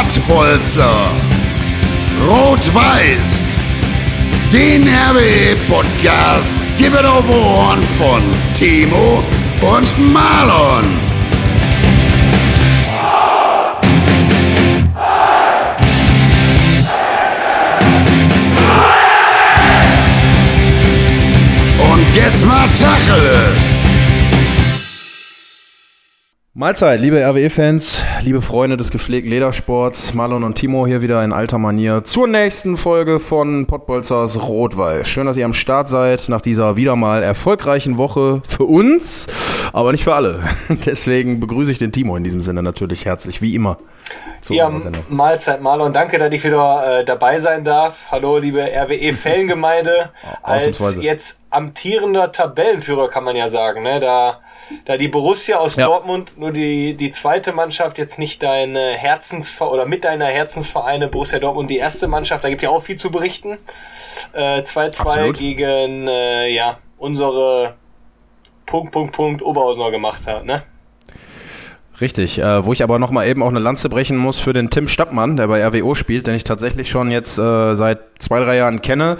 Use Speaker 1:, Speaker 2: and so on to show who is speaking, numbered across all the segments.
Speaker 1: Pottbolzer. Rot-Weiß. Den RWE-Podcast gibt es auf Ohren von Timo und Marlon. Und jetzt mal Tacheles.
Speaker 2: Mahlzeit, liebe RWE-Fans, liebe Freunde des gepflegten Ledersports, Marlon und Timo hier wieder in alter Manier zur nächsten Folge von Pottbolzers Rotweil. Schön, dass ihr am Start seid nach dieser wieder mal erfolgreichen Woche für uns, aber nicht für alle. Deswegen begrüße ich den Timo in diesem Sinne natürlich herzlich, wie immer.
Speaker 3: Ja, Mahlzeit Marlon, danke, dass ich wieder äh, dabei sein darf. Hallo, liebe RWE-Fangemeinde. Als jetzt amtierender Tabellenführer kann man ja sagen, ne? Da da die Borussia aus ja. Dortmund nur die, die zweite Mannschaft jetzt nicht deine Herzensvereine oder mit deiner Herzensvereine Borussia Dortmund die erste Mannschaft, da gibt ja auch viel zu berichten. 2-2 äh, gegen äh, ja, unsere Punkt, Punkt, Punkt Oberhausener gemacht hat, ne?
Speaker 2: Richtig, äh, wo ich aber noch mal eben auch eine Lanze brechen muss für den Tim Stappmann, der bei RWO spielt, den ich tatsächlich schon jetzt äh, seit zwei, drei Jahren kenne.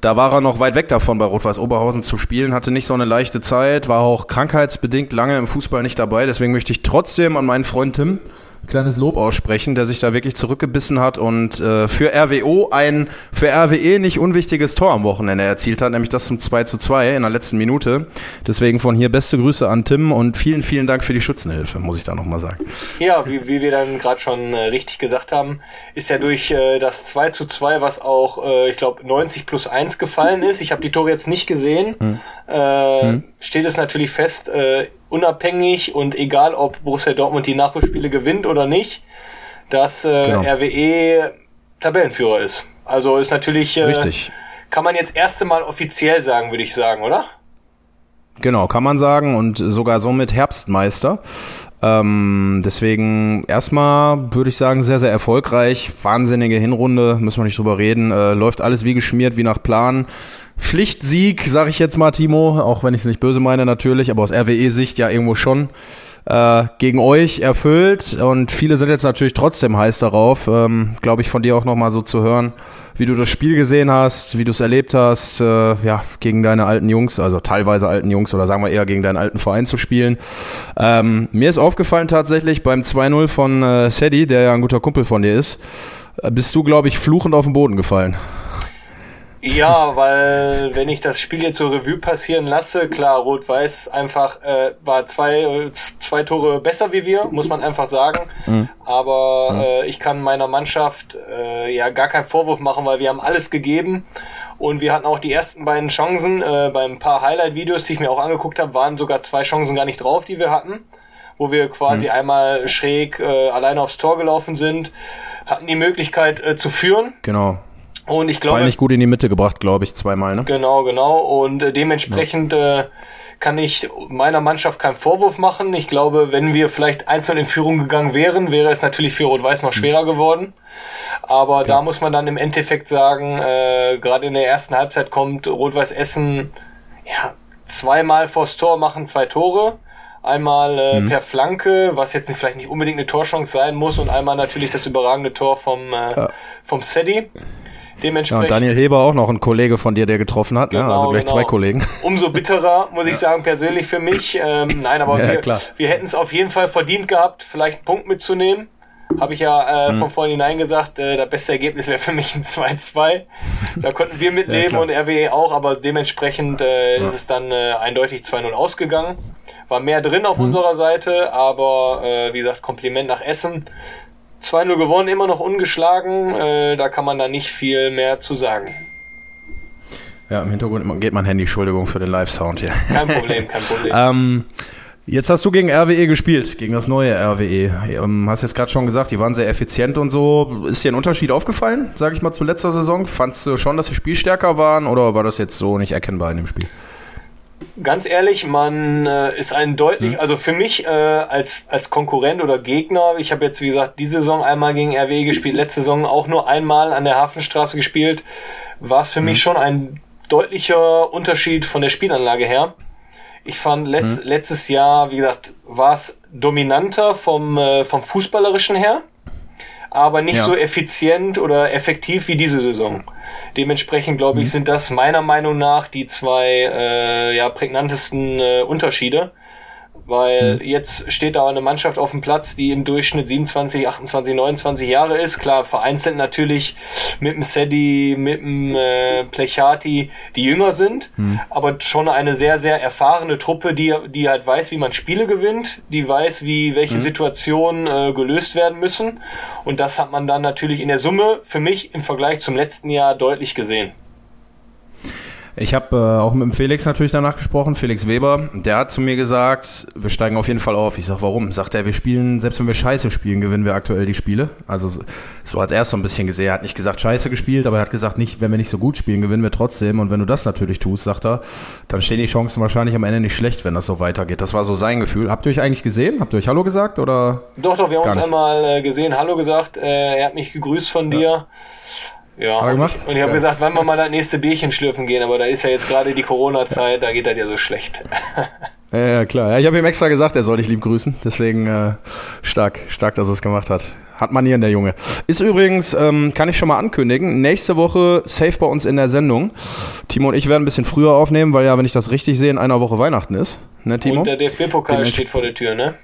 Speaker 2: Da war er noch weit weg davon, bei Rot-Weiß Oberhausen zu spielen, hatte nicht so eine leichte Zeit, war auch krankheitsbedingt lange im Fußball nicht dabei. Deswegen möchte ich trotzdem an meinen Freund Tim kleines Lob aussprechen, der sich da wirklich zurückgebissen hat und äh, für RWO ein für RWE nicht unwichtiges Tor am Wochenende erzielt hat, nämlich das zum 2 zu 2 in der letzten Minute. Deswegen von hier beste Grüße an Tim und vielen, vielen Dank für die Schützenhilfe, muss ich da nochmal sagen.
Speaker 3: Ja, wie, wie wir dann gerade schon äh, richtig gesagt haben, ist ja durch äh, das 2 zu 2, was auch, äh, ich glaube, 90 plus 1 gefallen ist. Ich habe die Tore jetzt nicht gesehen. Hm. Äh, hm. Steht es natürlich fest, äh, unabhängig und egal, ob Borussia Dortmund die Nachholspiele gewinnt oder nicht, dass äh, genau. RWE Tabellenführer ist. Also ist natürlich, äh,
Speaker 2: Richtig.
Speaker 3: kann man jetzt erste Mal offiziell sagen, würde ich sagen, oder?
Speaker 2: Genau, kann man sagen und sogar somit Herbstmeister. Ähm, deswegen erstmal würde ich sagen, sehr, sehr erfolgreich. Wahnsinnige Hinrunde, müssen wir nicht drüber reden. Äh, läuft alles wie geschmiert, wie nach Plan. Pflichtsieg, sage ich jetzt mal, Timo, auch wenn ich es nicht böse meine natürlich, aber aus RWE-Sicht ja irgendwo schon äh, gegen euch erfüllt und viele sind jetzt natürlich trotzdem heiß darauf, ähm, glaube ich, von dir auch nochmal so zu hören, wie du das Spiel gesehen hast, wie du es erlebt hast, äh, ja, gegen deine alten Jungs, also teilweise alten Jungs oder sagen wir eher gegen deinen alten Verein zu spielen. Ähm, mir ist aufgefallen tatsächlich beim 2-0 von äh, Sedi, der ja ein guter Kumpel von dir ist, äh, bist du, glaube ich, fluchend auf den Boden gefallen.
Speaker 3: Ja, weil wenn ich das Spiel jetzt so Revue passieren lasse, klar, Rot-Weiß einfach äh, war zwei, zwei Tore besser wie wir, muss man einfach sagen. Mhm. Aber mhm. Äh, ich kann meiner Mannschaft äh, ja gar keinen Vorwurf machen, weil wir haben alles gegeben. Und wir hatten auch die ersten beiden Chancen. Äh, beim paar Highlight-Videos, die ich mir auch angeguckt habe, waren sogar zwei Chancen gar nicht drauf, die wir hatten. Wo wir quasi mhm. einmal schräg äh, alleine aufs Tor gelaufen sind, hatten die Möglichkeit äh, zu führen.
Speaker 2: Genau.
Speaker 3: Und ich glaube.
Speaker 2: War nicht gut in die Mitte gebracht, glaube ich, zweimal, ne?
Speaker 3: Genau, genau. Und äh, dementsprechend ja. äh, kann ich meiner Mannschaft keinen Vorwurf machen. Ich glaube, wenn wir vielleicht einzeln in Führung gegangen wären, wäre es natürlich für Rot-Weiß noch schwerer mhm. geworden. Aber okay. da muss man dann im Endeffekt sagen, äh, gerade in der ersten Halbzeit kommt Rot-Weiß Essen ja, zweimal vors Tor, machen zwei Tore. Einmal äh, mhm. per Flanke, was jetzt nicht, vielleicht nicht unbedingt eine Torchance sein muss, und einmal natürlich das überragende Tor vom, äh, ja. vom Sedi.
Speaker 2: Dementsprechend. Ja, und Daniel Heber auch noch ein Kollege von dir, der getroffen hat, ne? genau, ne? also gleich genau. zwei Kollegen.
Speaker 3: Umso bitterer, muss ich sagen, persönlich für mich. Ähm, nein, aber ja, wir, wir hätten es auf jeden Fall verdient gehabt, vielleicht einen Punkt mitzunehmen. Habe ich ja äh, hm. von vornherein gesagt, äh, das beste Ergebnis wäre für mich ein 2-2. Da konnten wir mitnehmen ja, und RWE auch, aber dementsprechend äh, ja. ist es dann äh, eindeutig 2-0 ausgegangen. War mehr drin auf hm. unserer Seite, aber äh, wie gesagt, Kompliment nach Essen. 2-0 gewonnen, immer noch ungeschlagen. Äh, da kann man da nicht viel mehr zu sagen.
Speaker 2: Ja, im Hintergrund geht mein Handy, Entschuldigung für den Live-Sound hier.
Speaker 3: Kein Problem, kein Problem.
Speaker 2: ähm, jetzt hast du gegen RWE gespielt, gegen das neue RWE. Ähm, hast jetzt gerade schon gesagt, die waren sehr effizient und so. Ist dir ein Unterschied aufgefallen, sage ich mal, zu letzter Saison? Fandst du schon, dass sie spielstärker waren oder war das jetzt so nicht erkennbar in dem Spiel?
Speaker 3: Ganz ehrlich, man äh, ist ein deutlich, hm. also für mich äh, als, als Konkurrent oder Gegner, ich habe jetzt wie gesagt diese Saison einmal gegen RW gespielt, letzte Saison auch nur einmal an der Hafenstraße gespielt, war es für hm. mich schon ein deutlicher Unterschied von der Spielanlage her. Ich fand letzt, hm. letztes Jahr, wie gesagt, war es dominanter vom, äh, vom Fußballerischen her aber nicht
Speaker 2: Ja.
Speaker 3: so effizient oder effektiv wie diese Saison. Dementsprechend, glaube
Speaker 2: Mhm.
Speaker 3: ich, sind das meiner Meinung nach die zwei äh, ja, prägnantesten äh, Unterschiede. Weil
Speaker 2: Mhm.
Speaker 3: jetzt steht da eine Mannschaft auf dem Platz, die im Durchschnitt 27, 28, 29 Jahre ist. Klar, vereinzelt natürlich mit dem Sedi, mit dem äh, Plechati, die jünger sind.
Speaker 2: Mhm.
Speaker 3: Aber schon eine sehr, sehr erfahrene Truppe, die, die halt weiß, wie man Spiele gewinnt, die weiß, wie
Speaker 2: Mhm.
Speaker 3: welche Situationen äh, gelöst werden müssen. Und das hat man dann natürlich in der Summe für mich im Vergleich zum letzten Jahr deutlich gesehen.
Speaker 2: Ich habe äh, auch mit dem Felix natürlich danach gesprochen, Felix Weber. Der hat zu mir gesagt, wir steigen auf jeden Fall auf. Ich sag, warum? Sagt er, wir spielen, selbst wenn wir scheiße spielen, gewinnen wir aktuell die Spiele. Also so- hat er es so ein bisschen gesehen. Er hat nicht gesagt scheiße gespielt, aber er hat gesagt, nicht, wenn wir nicht so gut spielen, gewinnen wir trotzdem. Und wenn du das natürlich tust, sagt er, dann stehen die Chancen wahrscheinlich am Ende nicht schlecht, wenn das so weitergeht. Das war so sein Gefühl. Habt ihr euch eigentlich gesehen? Habt ihr euch Hallo gesagt oder?
Speaker 3: Doch, doch, wir haben uns
Speaker 2: nicht.
Speaker 3: einmal äh, gesehen, Hallo gesagt. Äh, er hat mich gegrüßt von dir. Ja,
Speaker 2: Hat er
Speaker 3: und
Speaker 2: gemacht?
Speaker 3: ich, ich habe
Speaker 2: Ja.
Speaker 3: gesagt, wann wir mal das nächste Bierchen schlürfen gehen, aber da ist ja jetzt gerade die Corona-Zeit, da geht das ja so schlecht.
Speaker 2: Ja, ja klar. Ja, ich habe ihm extra gesagt, er soll dich lieb grüßen. Deswegen äh, stark, stark, dass er es gemacht hat. Hat Manieren, der Junge. Ist übrigens, ähm, kann ich schon mal ankündigen, nächste Woche safe bei uns in der Sendung. Timo und ich werden ein bisschen früher aufnehmen, weil ja, wenn ich das richtig sehe, in einer Woche Weihnachten ist. Ne, Timo?
Speaker 3: Und der DFB-Pokal steht vor der Tür, ne?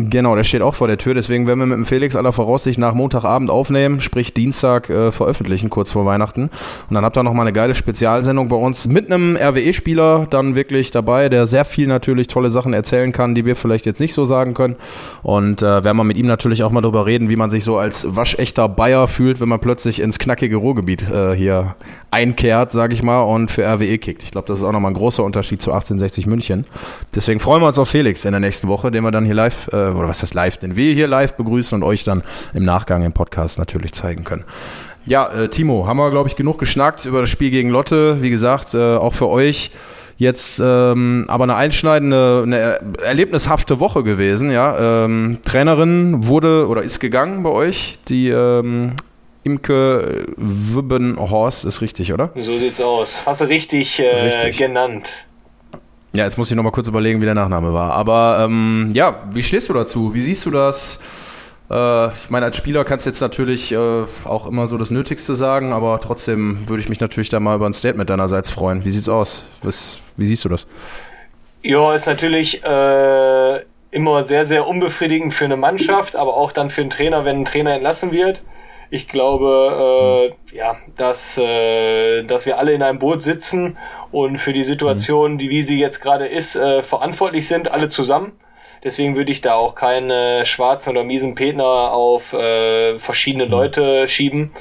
Speaker 2: Genau, der steht auch vor der Tür. Deswegen werden wir mit dem Felix aller Voraussicht nach Montagabend aufnehmen, sprich Dienstag äh, veröffentlichen, kurz vor Weihnachten. Und dann habt ihr noch mal eine geile Spezialsendung bei uns mit einem RWE-Spieler dann wirklich dabei, der sehr viel natürlich tolle Sachen erzählen kann, die wir vielleicht jetzt nicht so sagen können. Und äh, werden wir mit ihm natürlich auch mal darüber reden, wie man sich so als waschechter Bayer fühlt, wenn man plötzlich ins knackige Ruhrgebiet äh, hier einkehrt, sage ich mal, und für RWE kickt. Ich glaube, das ist auch nochmal ein großer Unterschied zu 1860 München. Deswegen freuen wir uns auf Felix in der nächsten Woche, den wir dann hier live, äh, oder was heißt live, den wir hier live begrüßen und euch dann im Nachgang im Podcast natürlich zeigen können. Ja, äh, Timo, haben wir, glaube ich, genug geschnackt über das Spiel gegen Lotte. Wie gesagt, äh, auch für euch jetzt ähm, aber eine einschneidende, eine erlebnishafte Woche gewesen. Ja, ähm, Trainerin wurde oder ist gegangen bei euch, die ähm, Imke Wibbenhorst ist richtig, oder?
Speaker 3: So sieht's aus. Hast du richtig, äh,
Speaker 2: Richtig.
Speaker 3: genannt.
Speaker 2: Ja, jetzt muss ich noch mal kurz überlegen, wie der Nachname war. Aber ähm, ja, wie stehst du dazu? Wie siehst du das? Äh, ich meine, als Spieler kannst du jetzt natürlich äh, auch immer so das Nötigste sagen, aber trotzdem würde ich mich natürlich da mal über ein Statement deinerseits freuen. Wie sieht's aus? Was, wie siehst du das?
Speaker 3: Ja, ist natürlich äh, immer sehr, sehr unbefriedigend für eine Mannschaft, aber auch dann für einen Trainer, wenn ein Trainer entlassen wird. Ich glaube, äh, ja, dass, äh, dass wir alle in einem Boot sitzen und für die Situation, die wie sie jetzt gerade ist, äh, verantwortlich sind, alle zusammen. Deswegen würde ich da auch keine schwarzen oder miesen Petner auf äh, verschiedene Leute schieben.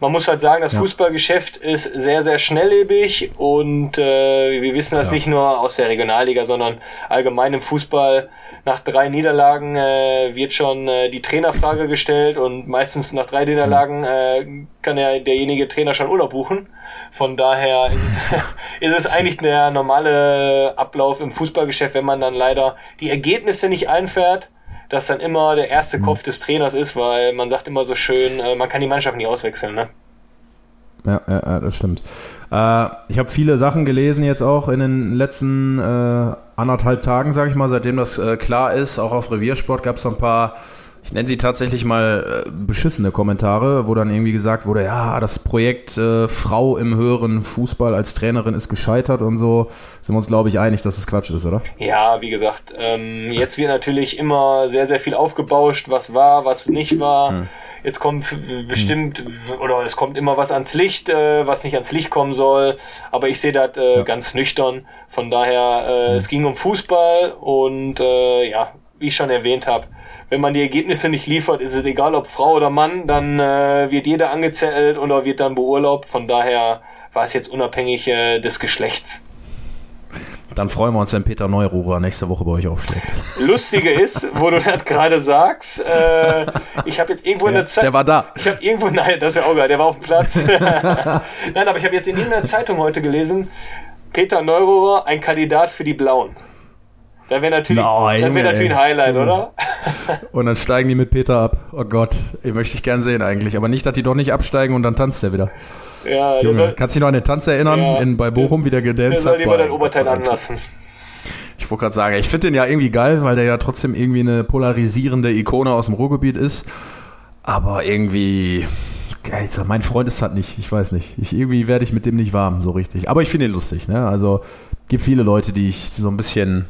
Speaker 3: Man muss halt sagen, das Fußballgeschäft ist sehr, sehr schnelllebig und äh, wir wissen das
Speaker 2: Ja.
Speaker 3: nicht nur aus der Regionalliga, sondern allgemein im Fußball. Nach drei Niederlagen äh, wird schon äh, die Trainerfrage gestellt und meistens nach drei Niederlagen äh, kann ja derjenige Trainer schon Urlaub buchen. Von daher ist es, ist es eigentlich der normale Ablauf im Fußballgeschäft, wenn man dann leider die Ergebnisse nicht einfährt, dass dann immer der erste Kopf des Trainers ist, weil man sagt immer so schön, äh, man kann die Mannschaft nicht auswechseln. Ne?
Speaker 2: Ja, ja, das stimmt. Äh, ich habe viele Sachen gelesen jetzt auch in den letzten äh, anderthalb Tagen, sage ich mal, seitdem das äh, klar ist. Auch auf Reviersport gab es ein paar, ich nenne sie tatsächlich mal äh, beschissene Kommentare, wo dann irgendwie gesagt wurde, ja, das Projekt äh, Frau im höheren Fußball als Trainerin ist gescheitert und so. Sind wir uns, glaube ich, einig, dass das Quatsch ist, oder?
Speaker 3: Ja, wie gesagt, ähm, jetzt wird natürlich immer sehr, sehr viel aufgebauscht, was war, was nicht war. Jetzt kommt f- bestimmt, oder es kommt immer was ans Licht, äh, was nicht ans Licht kommen soll. Aber ich sehe das äh, ganz nüchtern. Von daher, äh, es ging um Fußball und äh, ja, wie ich schon erwähnt habe, wenn man die Ergebnisse nicht liefert, ist es egal, ob Frau oder Mann, dann äh, wird jeder angezettelt oder wird dann beurlaubt. Von daher war es jetzt unabhängig äh, des Geschlechts.
Speaker 2: Dann freuen wir uns, wenn Peter Neururer nächste Woche bei euch aufschlägt.
Speaker 3: Lustige ist, wo du das gerade sagst, äh, ich habe jetzt irgendwo in der Zeit.
Speaker 2: Der war da.
Speaker 3: Ich habe irgendwo, nein, das wäre auch geil, der war auf dem Platz. nein, aber ich habe jetzt in irgendeiner Zeitung heute gelesen, Peter Neurohrer, ein Kandidat für die Blauen. Da wäre natürlich, wäre
Speaker 2: ey.
Speaker 3: natürlich ein Highlight, oder?
Speaker 2: Und dann steigen die mit Peter ab. Oh Gott, ich möchte ich gern sehen eigentlich. Aber nicht, dass die doch nicht absteigen und dann tanzt der wieder.
Speaker 3: Ja,
Speaker 2: Junge,
Speaker 3: soll,
Speaker 2: kannst du dich noch an den Tanz erinnern,
Speaker 3: Ja.
Speaker 2: in, bei Bochum, wie der
Speaker 3: soll lieber dein Oberteil anlassen.
Speaker 2: Ich wollte gerade sagen, ich finde den ja irgendwie geil, weil der ja trotzdem irgendwie eine polarisierende Ikone aus dem Ruhrgebiet ist. Aber irgendwie, mein Freund ist halt nicht, ich weiß nicht. Ich, irgendwie werde ich mit dem nicht warm, so richtig. Aber ich finde ihn lustig, ne? Also gibt viele Leute, die ich so ein bisschen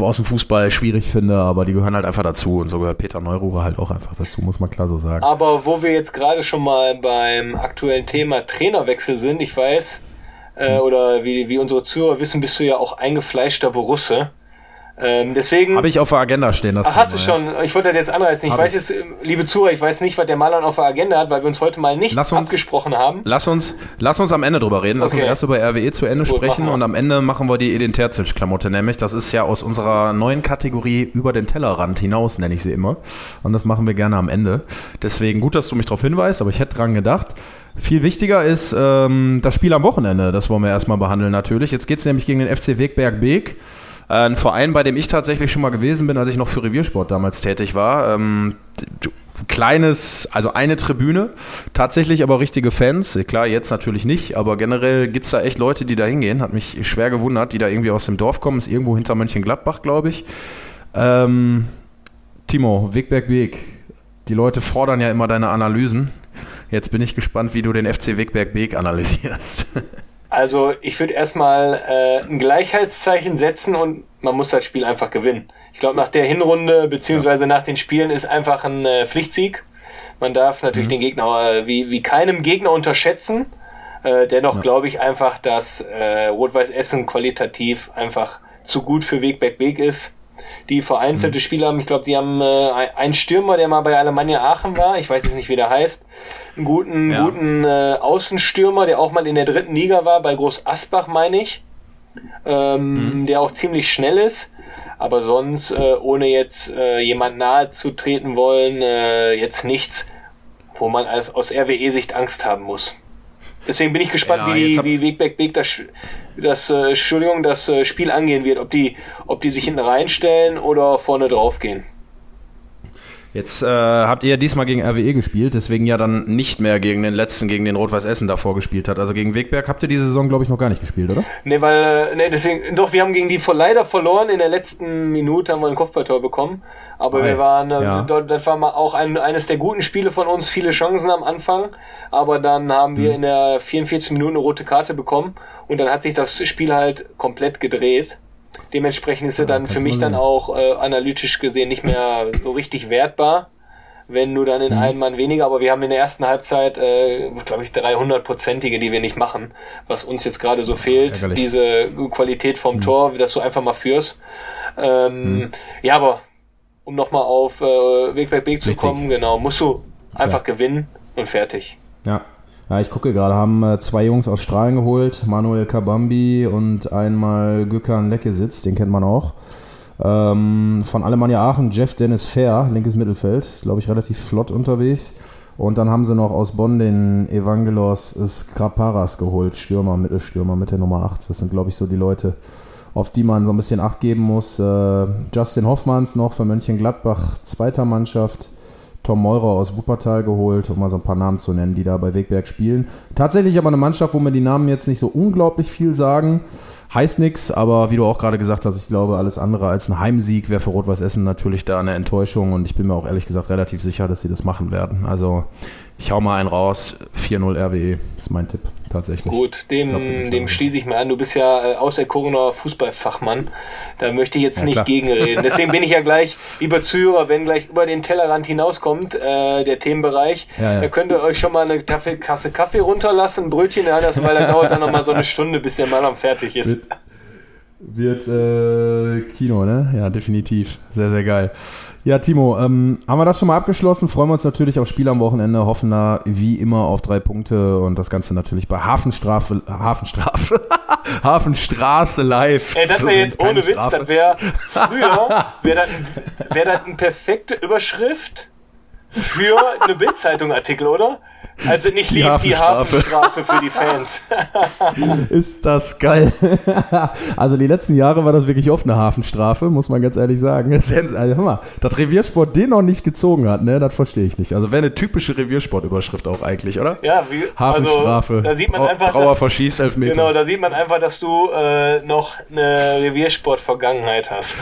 Speaker 2: aus dem Fußball schwierig finde, aber die gehören halt einfach dazu und so gehört Peter Neururer halt auch einfach dazu, muss man klar so sagen.
Speaker 3: Aber wo wir jetzt gerade schon mal beim aktuellen Thema Trainerwechsel sind, ich weiß, äh, oder wie, wie unsere Zuhörer wissen, bist du ja auch eingefleischter Borusse. Ähm, deswegen.
Speaker 2: Habe ich auf der Agenda stehen.
Speaker 3: Das Ach, hast du schon. Ich wollte das jetzt anreißen. Ich Hab weiß ich. jetzt, liebe Zuhörer, ich weiß nicht, was der Malern auf der Agenda hat, weil wir uns heute mal nicht uns, abgesprochen haben.
Speaker 2: Lass uns, lass uns am Ende drüber reden. Lass okay. uns erst über RWE zu Ende Gut, sprechen und am Ende machen wir die Edin Terzic-Klamotte. Nämlich, das ist ja aus unserer neuen Kategorie über den Tellerrand hinaus, nenne ich sie immer. Und das machen wir gerne am Ende. Deswegen gut, dass du mich darauf hinweist, aber ich hätte dran gedacht. Viel wichtiger ist ähm, das Spiel am Wochenende. Das wollen wir erstmal behandeln natürlich. Jetzt geht es nämlich gegen den FC Wegberg-Beek. Äh, ein Verein, bei dem ich tatsächlich schon mal gewesen bin, als ich noch für Reviersport damals tätig war. Ähm, kleines, also eine Tribüne, tatsächlich aber richtige Fans. Klar, jetzt natürlich nicht, aber generell gibt's da echt Leute, die da hingehen. Hat mich schwer gewundert, die da irgendwie aus dem Dorf kommen. Ist irgendwo hinter Mönchengladbach, glaube ich. Ähm, Timo, Wegberg Weg. Die Leute fordern ja immer deine Analysen. Jetzt bin ich gespannt, wie du den FC Wegberg Beek analysierst.
Speaker 3: Also ich würde erstmal äh, ein Gleichheitszeichen setzen und man muss das Spiel einfach gewinnen. Ich glaube, nach der Hinrunde beziehungsweise nach den Spielen ist einfach ein äh, Pflichtsieg. Man darf natürlich mhm. den Gegner äh, wie, wie keinem Gegner unterschätzen. Äh, dennoch ja. glaube ich einfach, dass äh, Rot-Weiß Essen qualitativ einfach zu gut für Wegberg Weg ist. Die vereinzelte mhm. Spieler haben, ich glaube, die haben äh, einen Stürmer, der mal bei Alemannia Aachen war, ich weiß jetzt nicht, wie der heißt, einen guten, ja. guten äh, Außenstürmer, der auch mal in der dritten Liga war, bei Groß Asbach, meine ich, ähm, mhm. der auch ziemlich schnell ist. Aber sonst, äh, ohne jetzt äh, jemand nahe zu treten wollen, äh, jetzt nichts, wo man aus RWE-Sicht Angst haben muss. Deswegen bin ich gespannt, ja, wie, wie Wegbeck Beek das, das, äh, Entschuldigung, das äh, Spiel angehen wird. Ob die, ob die sich hinten reinstellen oder vorne draufgehen.
Speaker 2: Jetzt äh, habt ihr ja diesmal gegen RWE gespielt, deswegen ja dann nicht mehr gegen den letzten, gegen den Rot-Weiß Essen davor gespielt hat. Also gegen Wegberg habt ihr diese Saison, glaube ich, noch gar nicht gespielt, oder?
Speaker 3: Nee, weil, äh, nee, deswegen, doch, wir haben gegen die leider verloren. In der letzten Minute haben wir ein Kopfballtor bekommen. Aber okay. wir waren, äh, ja. dort, das war mal auch ein, eines der guten Spiele von uns, viele Chancen am Anfang. Aber dann haben wir hm. in der 44 Minuten eine rote Karte bekommen und dann hat sich das Spiel halt komplett gedreht. Dementsprechend ist er dann für mich dann auch äh, analytisch gesehen nicht mehr so richtig wertbar, wenn nur dann in mhm. einem Mann weniger. Aber wir haben in der ersten Halbzeit, äh, glaube ich, 300-prozentige, die wir nicht machen, was uns jetzt gerade so fehlt. Ärgerlich. Diese Qualität vom mhm. Tor, dass du einfach mal führst. Ähm, mhm. Ja, aber um nochmal auf äh, Weg bei Weg zu kommen, genau, musst du einfach ja. gewinnen und fertig.
Speaker 2: Ja. Ja, ich gucke gerade, haben äh, zwei Jungs aus Strahlen geholt, Manuel Kabambi und einmal Gökhan Leckesitz, den kennt man auch. Ähm, von Alemannia Aachen Jeff Dennis Fair, linkes Mittelfeld, glaube ich relativ flott unterwegs. Und dann haben sie noch aus Bonn den Evangelos Skraparas geholt, Stürmer, Mittelstürmer mit der Nummer 8. Das sind, glaube ich, so die Leute, auf die man so ein bisschen Acht geben muss. Äh, Justin Hoffmanns noch für Mönchengladbach, zweiter Mannschaft. Tom Meurer aus Wuppertal geholt, um mal so ein paar Namen zu nennen, die da bei Wegberg spielen. Tatsächlich aber eine Mannschaft, wo mir die Namen jetzt nicht so unglaublich viel sagen. Heißt nichts, aber wie du auch gerade gesagt hast, ich glaube, alles andere als ein Heimsieg wäre für Rot-Weiß Essen natürlich da eine Enttäuschung und ich bin mir auch ehrlich gesagt relativ sicher, dass sie das machen werden. Also ich hau mal einen raus, 4-0 RWE ist mein Tipp tatsächlich.
Speaker 3: Gut, dem, glaub, dem schließe ich mir an. Du bist ja äh, auserkorener Fußballfachmann. Da möchte ich jetzt ja, nicht klar. gegenreden. Deswegen bin ich ja gleich, lieber Zuhörer, wenn gleich über den Tellerrand hinauskommt, äh, der Themenbereich, ja, ja. da könnt ihr euch schon mal eine Tafelkasse Kaffee runterlassen, ein Brötchen, ja, das, weil das dauert dann nochmal so eine Stunde, bis der Mann fertig ist.
Speaker 2: Wird, äh, Kino, ne? Ja, definitiv. Sehr, sehr geil. Ja, Timo, ähm, haben wir das schon mal abgeschlossen? Freuen wir uns natürlich auf Spiel am Wochenende, hoffen da wie immer auf drei Punkte und das Ganze natürlich bei Hafenstrafe, Hafenstrafe, Hafenstraße live.
Speaker 3: Ey, das wäre jetzt ohne Witz, Strafe. das wäre früher, wäre das, wär das eine perfekte Überschrift für eine Bildzeitung-Artikel, oder? Also nicht lief, die Hafenstrafe, die Hafenstrafe für die Fans.
Speaker 2: Ist das geil. also die letzten Jahre war das wirklich oft eine Hafenstrafe, muss man ganz ehrlich sagen. Also, hör mal, dass Reviersport den noch nicht gezogen hat, ne, das verstehe ich nicht. Also wäre eine typische Reviersport-Überschrift auch eigentlich, oder?
Speaker 3: Ja, wie, Hafenstrafe. Also, da sieht man einfach,
Speaker 2: Brauer dass, verschießt Elfmeter.
Speaker 3: Genau, da sieht man einfach, dass du äh, noch eine Reviersport-Vergangenheit hast.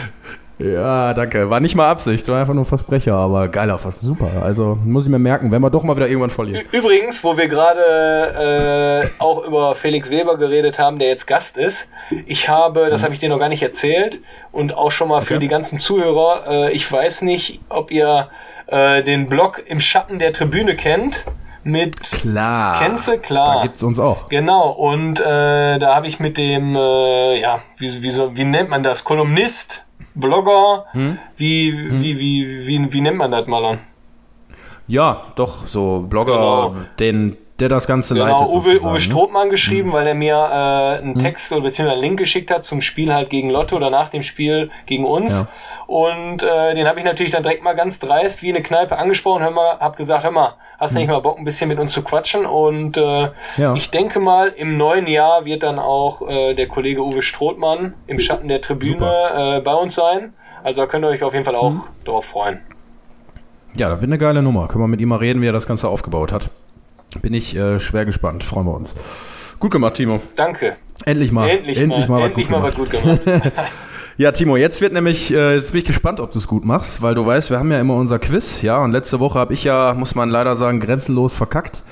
Speaker 2: Ja, danke. War nicht mal Absicht, war einfach nur Versprecher, aber geiler Versprecher. Super. Also muss ich mir merken, wenn wir doch mal wieder irgendwann verlieren.
Speaker 3: Übrigens, wo wir gerade äh, auch über Felix Weber geredet haben, der jetzt Gast ist, ich habe, das habe ich dir noch gar nicht erzählt und auch schon mal für die ganzen Zuhörer, äh, ich weiß nicht, ob ihr äh, den Blog im Schatten der Tribüne kennt. Mit
Speaker 2: Klar.
Speaker 3: Kennst du? Klar.
Speaker 2: Da gibt's uns auch.
Speaker 3: Genau, und äh, da habe ich mit dem, äh, ja, wie, wie, so, wie nennt man das? Kolumnist, Blogger,
Speaker 2: Hm?
Speaker 3: wie, wie, wie, wie, wie nennt man das, Malon?
Speaker 2: Ja, doch, so Blogger,
Speaker 3: Genau.
Speaker 2: den, der das Ganze
Speaker 3: Genau,
Speaker 2: leitet.
Speaker 3: Uwe, Uwe
Speaker 2: ne?
Speaker 3: Strothmann geschrieben, weil er mir äh, einen Text oder beziehungsweise einen Link geschickt hat zum Spiel halt gegen Lotto oder nach dem Spiel gegen uns.
Speaker 2: Ja.
Speaker 3: Und äh, den habe ich natürlich dann direkt mal ganz dreist wie eine Kneipe angesprochen, hör mal, hab gesagt, hör mal, hast du nicht mal Bock, ein bisschen mit uns zu quatschen? Und äh.
Speaker 2: Ja.
Speaker 3: ich denke mal, im neuen Jahr wird dann auch äh, der Kollege Uwe Strothmann im Schatten der Tribüne äh, bei uns sein. Also da könnt ihr euch auf jeden Fall auch
Speaker 2: Hm.
Speaker 3: darauf freuen.
Speaker 2: Ja, das wird eine geile Nummer. Können wir mit ihm mal reden, wie er das Ganze aufgebaut hat. Bin ich äh, schwer gespannt. Freuen wir uns. Gut gemacht, Timo.
Speaker 3: Danke.
Speaker 2: Endlich mal.
Speaker 3: Endlich, mal,
Speaker 2: was
Speaker 3: endlich
Speaker 2: gut
Speaker 3: mal was
Speaker 2: gemacht.
Speaker 3: gut gemacht.
Speaker 2: Ja, Timo, jetzt wird nämlich, äh, jetzt bin ich gespannt, ob du es gut machst, weil du weißt, wir haben ja immer unser Quiz, ja, und letzte Woche habe ich ja, muss man leider sagen, grenzenlos verkackt.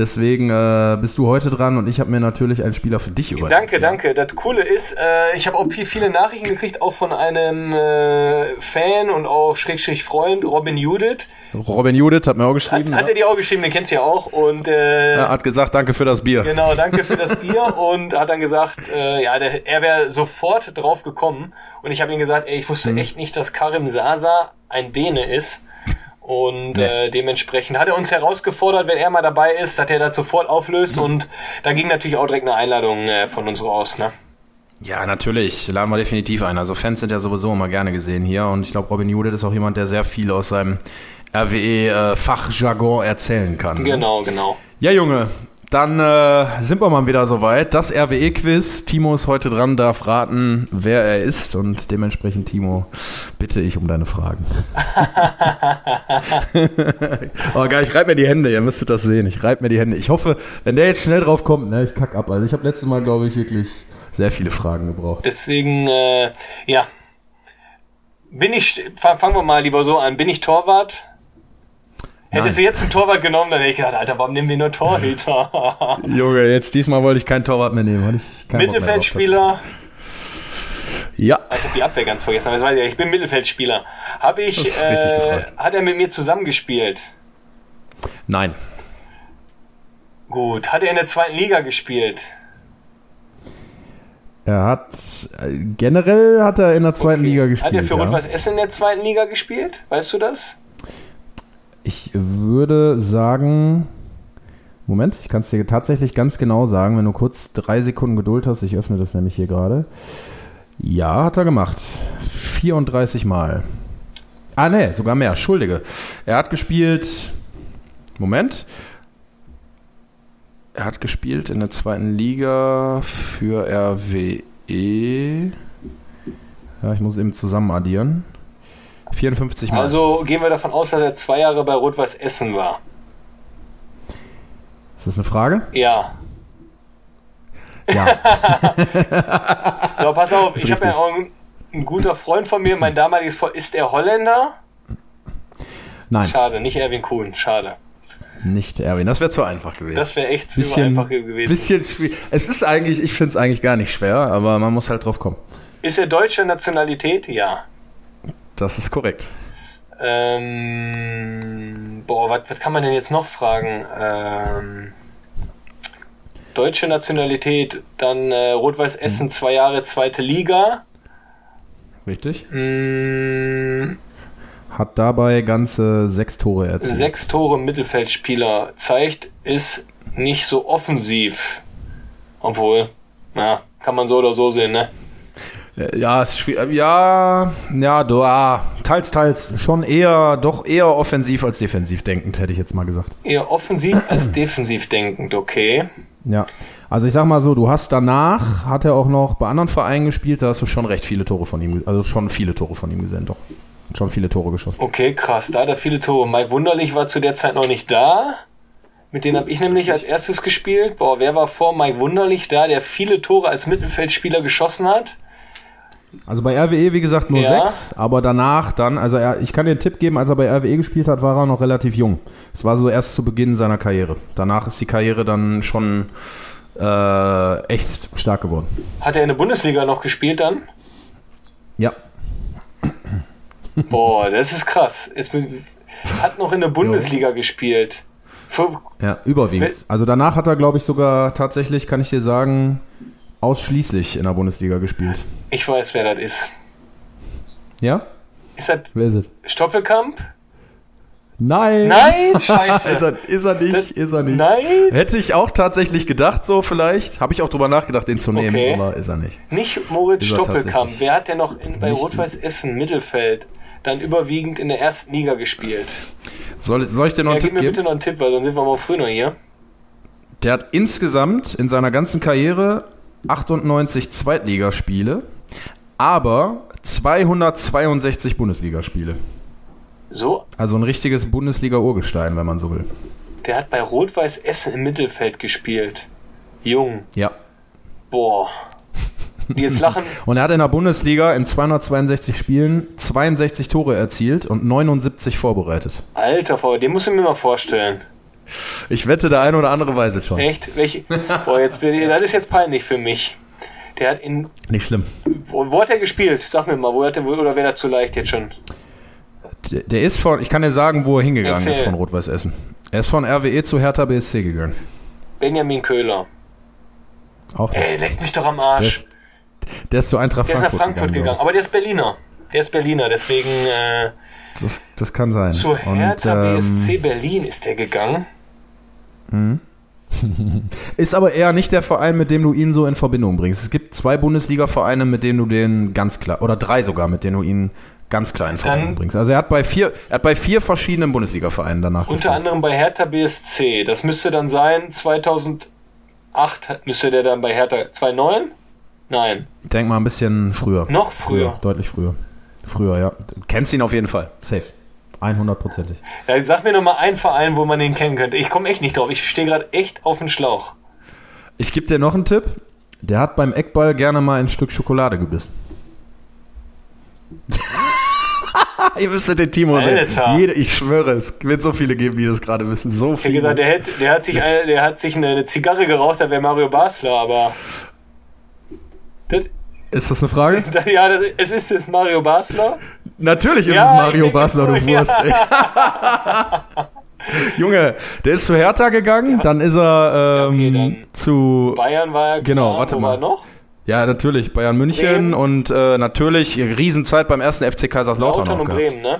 Speaker 2: Deswegen äh, bist du heute dran und ich habe mir natürlich einen Spieler für dich überlegt.
Speaker 3: Danke, danke. Das Coole ist, äh, ich habe auch viel- viele Nachrichten gekriegt, auch von einem äh, Fan und auch Schrägstrich Freund, Robin Judith.
Speaker 2: Robin Judith hat mir auch
Speaker 3: Hat,
Speaker 2: geschrieben.
Speaker 3: hat er dir auch geschrieben, den kennst du ja auch. Und äh,
Speaker 2: ja, hat gesagt, danke für das Bier.
Speaker 3: genau, danke für das Bier. Und hat dann gesagt, äh, ja, der, er wäre sofort drauf gekommen. Und ich habe ihm gesagt, ey, ich wusste echt nicht, dass Karim Sasa ein Däne ist. Und
Speaker 2: Nee.
Speaker 3: äh, dementsprechend hat er uns herausgefordert, wenn er mal dabei ist, dass er das sofort auflöst.
Speaker 2: Mhm.
Speaker 3: Und da ging natürlich auch direkt eine Einladung äh, von uns raus. Ne?
Speaker 2: Ja, natürlich. Laden wir definitiv ein. Also Fans sind ja sowieso immer gerne gesehen hier. Und ich glaube, Robin Judith ist auch jemand, der sehr viel aus seinem RWE-Fachjargon erzählen kann.
Speaker 3: Genau, genau.
Speaker 2: Ja, Junge, dann äh, sind wir mal wieder soweit. Das RWE-Quiz. Timo ist heute dran, darf raten, wer er ist. Und dementsprechend, Timo, bitte ich um deine Fragen. oh, geil, ich reib mir die Hände, ihr müsstet das sehen. Ich reib mir die Hände. Ich hoffe, wenn der jetzt schnell drauf kommt, ne, ich kack ab. Also ich habe letztes Mal, glaube ich, wirklich sehr viele Fragen gebraucht.
Speaker 3: Deswegen, äh, ja. Bin ich, fang- fangen wir mal lieber so an. Bin ich Torwart? Hättest du jetzt einen Torwart genommen, dann hätte ich gedacht, Alter, warum nehmen wir nur Torhüter?
Speaker 2: Junge, jetzt diesmal wollte ich keinen Torwart mehr nehmen.
Speaker 3: Mittelfeldspieler.
Speaker 2: Ja.
Speaker 3: Ich habe die Abwehr ganz vergessen, aber das weiß ich, ich bin Mittelfeldspieler. Habe ich, äh, hat er mit mir zusammengespielt?
Speaker 2: Nein.
Speaker 3: Gut. Hat er in der zweiten Liga gespielt?
Speaker 2: Er hat äh, generell hat er in der zweiten
Speaker 3: Okay.
Speaker 2: Liga gespielt.
Speaker 3: Hat er für. Rot-Weiß Essen in der zweiten Liga gespielt? Weißt du das?
Speaker 2: Ich würde sagen. Moment, ich kann es dir tatsächlich ganz genau sagen, wenn du kurz drei Sekunden Geduld hast. Ich öffne das nämlich hier gerade. Ja, hat er gemacht. 34 Mal. Ah, ne, sogar mehr. Entschuldige. Er hat gespielt. Moment. Er hat gespielt in der zweiten Liga für RWE. Ja, ich muss eben zusammen addieren. 54 Mal.
Speaker 3: Also gehen wir davon aus, dass er zwei Jahre bei Rot-Weiß Essen war.
Speaker 2: Ist das eine Frage?
Speaker 3: Ja.
Speaker 2: Ja.
Speaker 3: So, pass auf, ich habe ja auch einen, ein guter Freund von mir, mein damaliges Freund, ist er Holländer?
Speaker 2: Nein,
Speaker 3: Schade, nicht Erwin Kuhn, schade.
Speaker 2: nicht Erwin. Das wäre zu einfach gewesen.
Speaker 3: Das wäre echt zu einfach gewesen.
Speaker 2: bisschen schwierig. Es ist eigentlich, ich finde es eigentlich gar nicht schwer, aber man muss halt drauf kommen.
Speaker 3: Ist er deutscher Nationalität? Ja.
Speaker 2: Das ist korrekt.
Speaker 3: Ähm, boah, was kann man denn jetzt noch fragen? Ähm, deutsche Nationalität, dann äh, Rot-Weiß Essen, zwei Jahre zweite Liga.
Speaker 2: Richtig.
Speaker 3: Mm,
Speaker 2: Hat dabei ganze sechs Tore erzielt.
Speaker 3: sechs Tore Mittelfeldspieler zeigt, ist nicht so offensiv. Obwohl, ja, kann man so oder so sehen, ne?
Speaker 2: Äh, Ja, es ist schwierig. Ja, ja, du, ah, teils, teils. Schon eher, doch eher offensiv als defensiv denkend, hätte ich jetzt mal gesagt.
Speaker 3: Eher offensiv als defensiv denkend, okay.
Speaker 2: Ja. Also ich sag mal so, du hast danach, hat er auch noch bei anderen Vereinen gespielt, da hast du schon recht viele Tore von ihm, also schon viele Tore von ihm gesehen, doch. Schon viele Tore geschossen.
Speaker 3: Okay, krass, da hat er viele Tore. Mike Wunderlich war zu der Zeit noch nicht da. Mit denen habe ich nämlich als erstes gespielt. Boah, wer war vor Mike Wunderlich da, der viele Tore als Mittelfeldspieler geschossen hat?
Speaker 2: Also bei RWE, wie gesagt, nur
Speaker 3: Ja.
Speaker 2: sechs, aber danach dann, also er, ich kann dir einen Tipp geben, als er bei RWE gespielt hat, war er noch relativ jung. Es war so erst zu Beginn seiner Karriere. Danach ist die Karriere dann schon äh, echt stark geworden.
Speaker 3: Hat er in der Bundesliga noch gespielt dann?
Speaker 2: Ja.
Speaker 3: Boah, das ist krass. Jetzt, hat noch in der Bundesliga gespielt. Für,
Speaker 2: Ja, überwiegend. Also danach hat er, glaube ich, sogar tatsächlich, kann ich dir sagen, ausschließlich in der Bundesliga gespielt.
Speaker 3: Ich weiß, wer das ist.
Speaker 2: Ja?
Speaker 3: Ist das
Speaker 2: Wer ist es?
Speaker 3: Stoppelkamp?
Speaker 2: Nein!
Speaker 3: Nein, scheiße.
Speaker 2: Ist er, ist er nicht,
Speaker 3: Das-
Speaker 2: ist er nicht.
Speaker 3: Nein,
Speaker 2: Hätte ich auch tatsächlich gedacht, so vielleicht. Habe ich auch drüber nachgedacht, den zu nehmen,
Speaker 3: Okay.
Speaker 2: aber ist er nicht.
Speaker 3: nicht Moritz
Speaker 2: Ist
Speaker 3: Stoppelkamp. Wer hat denn noch in, bei. Rot-Weiß Essen, Mittelfeld, dann überwiegend in der ersten Liga gespielt?
Speaker 2: Soll, soll ich dir noch
Speaker 3: Ja,
Speaker 2: einen
Speaker 3: gib
Speaker 2: Tipp
Speaker 3: mir
Speaker 2: geben?
Speaker 3: bitte noch einen Tipp, weil sonst sind wir mal früh noch hier.
Speaker 2: Der hat insgesamt in seiner ganzen Karriere 98 Zweitligaspiele, aber 262 Bundesligaspiele.
Speaker 3: So,
Speaker 2: Also ein richtiges Bundesliga-Urgestein, wenn man so will.
Speaker 3: der hat bei Rot-Weiß Essen im Mittelfeld gespielt. Jung.
Speaker 2: Ja.
Speaker 3: Boah. Die jetzt lachen.
Speaker 2: Und er hat in der Bundesliga in 262 Spielen 62 Tore erzielt und 79 vorbereitet.
Speaker 3: Alter, den musst du mir mal vorstellen.
Speaker 2: Ich wette, der eine oder andere weiß es schon.
Speaker 3: Echt? Welche? Boah, jetzt bin ich, das ist jetzt peinlich für mich. Der hat in.
Speaker 2: Nicht schlimm.
Speaker 3: Wo, wo hat er gespielt? Sag mir mal, wo hat er, wo- oder wäre das zu leicht jetzt schon?
Speaker 2: Der, der ist von, ich kann dir sagen, wo er hingegangen
Speaker 3: Erzähl.
Speaker 2: ist von Rot-Weiß Essen. Er ist von RWE zu Hertha BSC gegangen.
Speaker 3: Benjamin Köhler.
Speaker 2: Auch
Speaker 3: Ey, leck mich doch am
Speaker 2: der,
Speaker 3: Arsch.
Speaker 2: ist, der ist zu Eintracht
Speaker 3: Der ist nach
Speaker 2: Frankfurt,
Speaker 3: Frankfurt gegangen,
Speaker 2: glaub
Speaker 3: aber der ist Berliner. Der ist Berliner, deswegen äh.
Speaker 2: Das, das kann sein.
Speaker 3: zur Hertha
Speaker 2: ähm,
Speaker 3: BSC Berlin ist der gegangen.
Speaker 2: Ist aber eher nicht der Verein, mit dem du ihn so in Verbindung bringst. Es gibt zwei Bundesliga-Vereine, mit denen du den ganz klar, oder drei sogar, mit denen du ihn ganz klar in Verbindung bringst. Also er hat bei vier, er hat bei vier verschiedenen Bundesliga-Vereinen danach
Speaker 3: Unter
Speaker 2: gespielt.
Speaker 3: anderem bei Hertha BSC. Das müsste dann sein 2008 müsste der dann bei Hertha 2009? Nein,
Speaker 2: Denk mal ein bisschen früher.
Speaker 3: noch früher.
Speaker 2: Deutlich früher. Früher, ja. Du kennst ihn auf jeden Fall. Safe. 100%ig.
Speaker 3: Ja, sag mir noch mal einen Verein, wo man den kennen könnte. Ich komme echt nicht drauf. Ich stehe gerade echt auf den Schlauch.
Speaker 2: Ich gebe dir noch einen Tipp. Der hat beim Eckball gerne mal ein Stück Schokolade gebissen. Ihr müsstet den Timo
Speaker 3: Alter.
Speaker 2: Jede, ich schwöre, es wird so viele geben, die das gerade wissen. So viele.
Speaker 3: gesagt, der, hätte, der hat sich, eine, der hat sich eine, eine Zigarre geraucht, da wäre Mario Basler, aber. Das,
Speaker 2: Ist das eine Frage?
Speaker 3: das, ja, das, es ist jetzt Mario Basler.
Speaker 2: Natürlich ist
Speaker 3: Ja,
Speaker 2: es Mario Basler, du
Speaker 3: ja.
Speaker 2: Wurst. ey. Junge, der ist zu Hertha gegangen, dann ist er ähm,
Speaker 3: okay, dann
Speaker 2: zu.
Speaker 3: Bayern war ja
Speaker 2: Genau,
Speaker 3: klar.
Speaker 2: warte
Speaker 3: Wo
Speaker 2: mal.
Speaker 3: war er noch?
Speaker 2: Ja, natürlich, Bayern München
Speaker 3: Bremen.
Speaker 2: und äh, natürlich Riesenzeit beim ersten FC Kaiserslautern.
Speaker 3: Lautern und
Speaker 2: gehabt.
Speaker 3: Bremen, ne?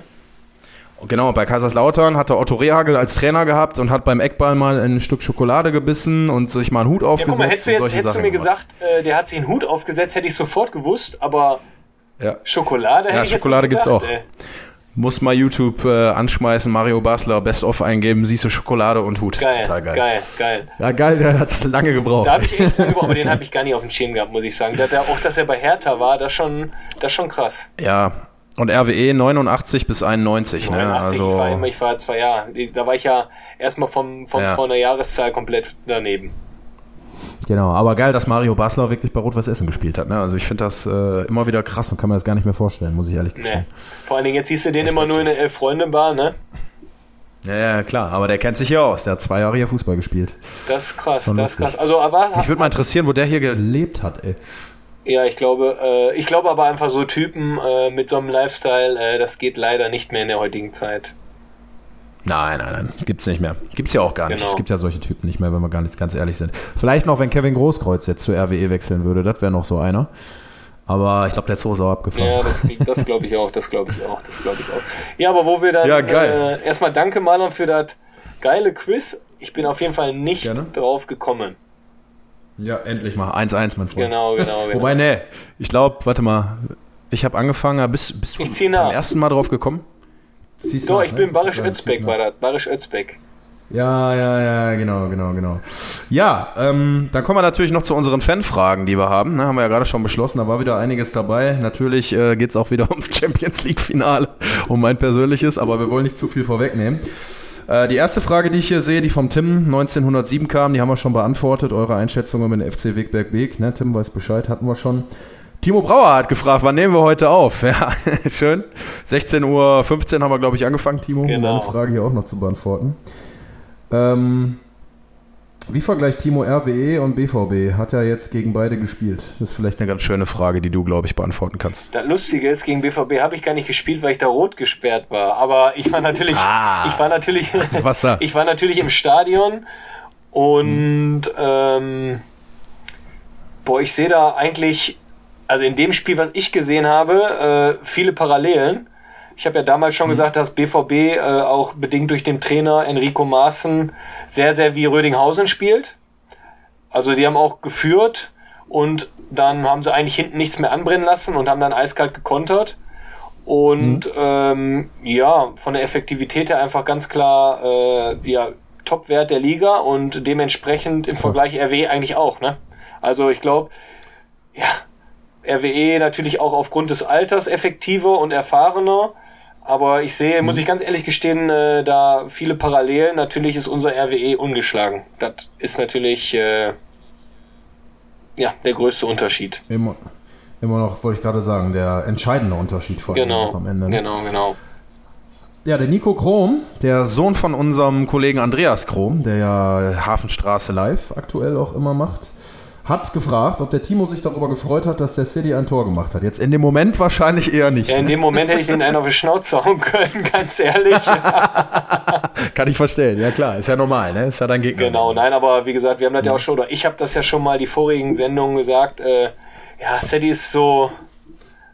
Speaker 2: Genau, bei Kaiserslautern hat er Otto Rehagel als Trainer gehabt und hat beim Eckball mal ein Stück Schokolade gebissen und sich mal einen Hut
Speaker 3: Ja,
Speaker 2: aufgesetzt.
Speaker 3: guck mal, hättest du jetzt hättest du mir
Speaker 2: gemacht.
Speaker 3: gesagt, äh, der hat sich einen Hut aufgesetzt, hätte ich sofort gewusst, aber
Speaker 2: Ja.
Speaker 3: Schokolade hätte
Speaker 2: Ja,
Speaker 3: ich jetzt
Speaker 2: Schokolade gibt's
Speaker 3: gedacht,
Speaker 2: auch.
Speaker 3: ey.
Speaker 2: Muss mal YouTube äh, anschmeißen, Mario Basler, Best of eingeben, siehst du Schokolade und Hut.
Speaker 3: Geil,
Speaker 2: Total geil.
Speaker 3: geil, geil.
Speaker 2: Ja, geil, der hat es lange gebraucht.
Speaker 3: Da habe ich echt lange gebraucht, aber den habe ich gar nicht auf dem Schirm gehabt, muss ich sagen. Da, da, auch, dass er bei Hertha war, das schon, das schon krass.
Speaker 2: ja, und RWE 89 bis 91, ne?
Speaker 3: 89,
Speaker 2: Also,
Speaker 3: ich war immer, ich war zwei Jahre. Da war ich ja erstmal vom, vom,
Speaker 2: Ja.
Speaker 3: von der Jahreszahl komplett daneben.
Speaker 2: Genau, aber geil, dass Mario Basler wirklich bei Rot-Weiß Essen gespielt hat. Ne? Also ich finde das äh, immer wieder krass und kann mir das gar nicht mehr vorstellen, muss ich ehrlich
Speaker 3: Nee.
Speaker 2: gestehen.
Speaker 3: Vor allen Dingen, jetzt siehst du den immer nur in der Elf-Freunde-Bar, ne?
Speaker 2: Ja, ja, klar, aber der kennt sich hier aus. Der hat zwei Jahre hier Fußball gespielt.
Speaker 3: Das ist krass,
Speaker 2: Schon
Speaker 3: das ist krass. Also, aber,
Speaker 2: Mich würde mal interessieren, wo der hier gelebt hat, ey.
Speaker 3: ja, ich glaube, äh, ich glaube aber einfach so Typen äh, mit so einem Lifestyle, äh, das geht leider nicht mehr in der heutigen Zeit.
Speaker 2: Nein, nein, nein, gibt's nicht mehr. Gibt's ja auch gar nicht.
Speaker 3: Genau.
Speaker 2: Es gibt ja solche Typen nicht mehr, wenn wir gar nicht ganz ehrlich sind. Vielleicht noch, wenn Kevin Großkreuz jetzt zu RWE wechseln würde, das wäre noch so einer. Aber ich glaube, der Zoo ist auch abgefahren.
Speaker 3: Ja, das, das glaube ich auch, das glaube ich auch, das glaube ich auch. Ja, aber wo wir dann
Speaker 2: Ja, geil.
Speaker 3: Äh, erstmal danke Marlon für das geile Quiz. Ich bin auf jeden Fall nicht
Speaker 2: Gerne.
Speaker 3: drauf gekommen.
Speaker 2: Ja, endlich mal. 1-1, mein Freund.
Speaker 3: Genau, genau, genau.
Speaker 2: Wobei, nee, ich glaube, warte mal, ich habe angefangen, bist, bist du beim ersten Mal drauf gekommen? Ziehst
Speaker 3: Doch, ich
Speaker 2: ne?
Speaker 3: bin Barisch Özbeck, war das. Barisch Özbeck.
Speaker 2: Ja, ja, ja, genau, genau, genau. Ja, ähm, dann kommen wir natürlich noch zu unseren Fanfragen, die wir haben. Ne, haben wir ja gerade schon beschlossen, da war wieder einiges dabei. Natürlich äh, geht es auch wieder ums Champions League-Finale, um mein persönliches, aber wir wollen nicht zu viel vorwegnehmen. Äh, die erste Frage, die ich hier sehe, die vom Tim 1907 kam, die haben wir schon beantwortet. Eure Einschätzung über den FC Wegberg Beek. Ne? Tim weiß Bescheid, hatten wir schon. Timo Brauer hat gefragt, wann nehmen wir heute auf? Ja, schön. 16.15 Uhr haben wir, glaube ich, angefangen, Timo,
Speaker 3: Genau.
Speaker 2: um deine Frage hier auch noch zu beantworten. Ähm, wie vergleicht Timo RWE und BVB? Hat er jetzt gegen beide gespielt? Das ist vielleicht eine ganz schöne Frage, die du, glaube ich, beantworten kannst.
Speaker 3: Das Lustige ist, gegen BVB habe ich gar nicht gespielt, weil ich da rot gesperrt war. Aber ich war natürlich,
Speaker 2: Ah.
Speaker 3: ich war natürlich,
Speaker 2: Was da?
Speaker 3: ich war natürlich im Stadion und ähm, boah, ich sehe da eigentlich, also in dem Spiel, was ich gesehen habe, äh, viele Parallelen. Ich habe ja damals schon gesagt, dass BVB äh, auch bedingt durch den Trainer Enrico Maaßen sehr, sehr wie Rödinghausen spielt. Also die haben auch geführt und dann haben sie eigentlich hinten nichts mehr anbrennen lassen und haben dann eiskalt gekontert. Und ähm, ja, von der Effektivität her einfach ganz klar äh, ja, Top-Wert der Liga und dementsprechend im Vergleich RWE eigentlich auch. Ne? Also ich glaube, ja, RWE natürlich auch aufgrund des Alters effektiver und erfahrener. Aber ich sehe, muss ich ganz ehrlich gestehen, äh, da viele Parallelen. Natürlich ist unser RWE ungeschlagen. Das ist natürlich äh, ja der größte Unterschied.
Speaker 2: Immer, immer noch, wollte ich gerade sagen, der entscheidende Unterschied vor allem
Speaker 3: Genau,
Speaker 2: am Ende. ne?
Speaker 3: genau, genau.
Speaker 2: Ja, der Nico Krom, der Sohn von unserem Kollegen Andreas Krom, der ja Hafenstraße Live aktuell auch immer macht, hat gefragt, ob der Timo sich darüber gefreut hat, dass der City ein Tor gemacht hat. Jetzt in dem Moment wahrscheinlich eher nicht.
Speaker 3: Ja, in dem Moment hätte ich den einen auf die Schnauze hauen können, ganz ehrlich.
Speaker 2: Kann ich verstehen, ja klar, ist ja normal, ne? Ist ja dein Gegner.
Speaker 3: Genau, nein, aber wie gesagt, wir haben das ja auch schon, oder ich habe das ja schon mal die vorigen Sendungen gesagt, äh, ja, Sadie ist so,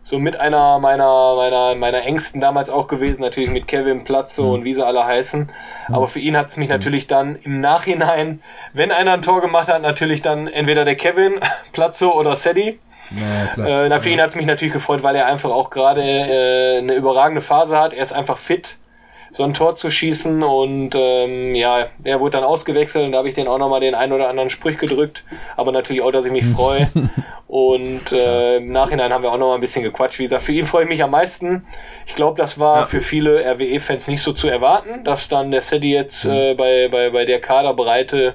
Speaker 3: so mit einer meiner, meiner, meiner Ängsten damals auch gewesen, natürlich mit Kevin Platzo und wie sie alle heißen. Aber für ihn hat es mich natürlich dann im Nachhinein, wenn einer ein Tor gemacht hat, natürlich dann entweder der Kevin, Platzo oder Sadie.
Speaker 2: Ja, klar.
Speaker 3: Äh, na, für ihn hat es mich natürlich gefreut, weil er einfach auch gerade äh, eine überragende Phase hat. Er ist einfach fit, so ein Tor zu schießen und ähm, ja, er wurde dann ausgewechselt und da habe ich den auch nochmal den einen oder anderen Sprüch gedrückt, aber natürlich auch, dass ich mich freue und äh, im Nachhinein haben wir auch nochmal ein bisschen gequatscht. Wie gesagt, für ihn freue ich mich am meisten. Ich glaube, das war für viele RWE-Fans nicht so zu erwarten, dass dann der Sedi jetzt äh, bei, bei, bei der Kaderbreite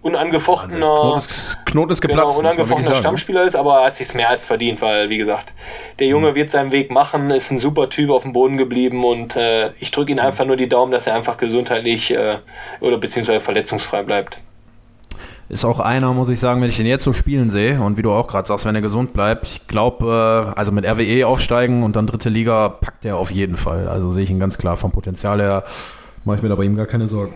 Speaker 3: unangefochtener
Speaker 2: Knoten ist, Knoten ist
Speaker 3: genau,
Speaker 2: geplatzt. wirklich
Speaker 3: unangefochtener
Speaker 2: ne?
Speaker 3: Stammspieler ist, aber er hat sich's mehr als verdient, weil, wie gesagt, der Junge
Speaker 2: Mhm.
Speaker 3: wird seinen Weg machen, ist ein super Typ auf dem Boden geblieben und äh, ich drücke
Speaker 2: Mhm.
Speaker 3: ihm einfach nur die Daumen, dass er einfach gesundheitlich äh, oder beziehungsweise verletzungsfrei bleibt.
Speaker 2: Ist auch einer, muss ich sagen, wenn ich den jetzt so spielen sehe und wie du auch gerade sagst, wenn er gesund bleibt, ich glaube, äh, also mit RWE aufsteigen und dann dritte Liga packt er auf jeden Fall. Also sehe ich ihn ganz klar vom Potenzial her. Mache ich mir da bei ihm gar keine Sorgen.